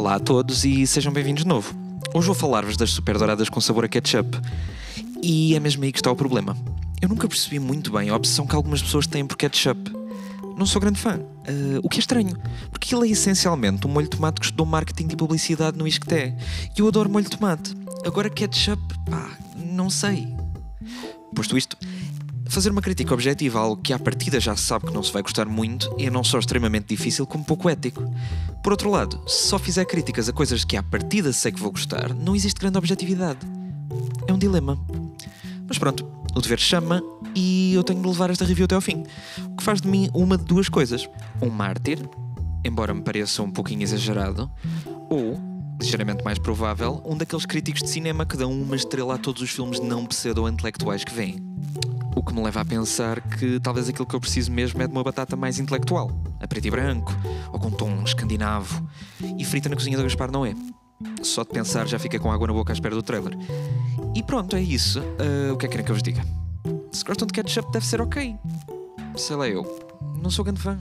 Olá a todos e sejam bem-vindos de novo. Hoje vou falar-vos das super douradas com sabor a ketchup. E é mesmo aí que está o problema. Eu nunca percebi muito bem a obsessão que algumas pessoas têm por ketchup. Não sou grande fã, uh, o que é estranho, porque ele é essencialmente um molho de tomate que estudou marketing e publicidade no ISCTE. E eu adoro molho de tomate. Agora ketchup, pá, não sei. Posto isto, fazer uma crítica objetiva a algo que à partida já se sabe que não se vai gostar muito é não só extremamente difícil como pouco ético. Por outro lado, se só fizer críticas a coisas que à partida sei que vou gostar, não existe grande objetividade. É um dilema. Mas pronto, o dever chama e eu tenho de levar esta review até ao fim. O que faz de mim uma de duas coisas: um mártir, embora me pareça um pouquinho exagerado, ou, ligeiramente mais provável, um daqueles críticos de cinema que dão uma estrela a todos os filmes não pseudo-intelectuais que vêm. O que me leva a pensar que talvez aquilo que eu preciso mesmo é de uma batata mais intelectual, a preto e branco, ou com tom escandinavo. E frita na cozinha da Gaspar não é. Só de pensar já fica com água na boca à espera do trailer. E pronto, é isso. Uh, o que é que querem que eu vos diga? Se gostam de ketchup, deve ser ok. Sei lá eu. Não sou grande fã.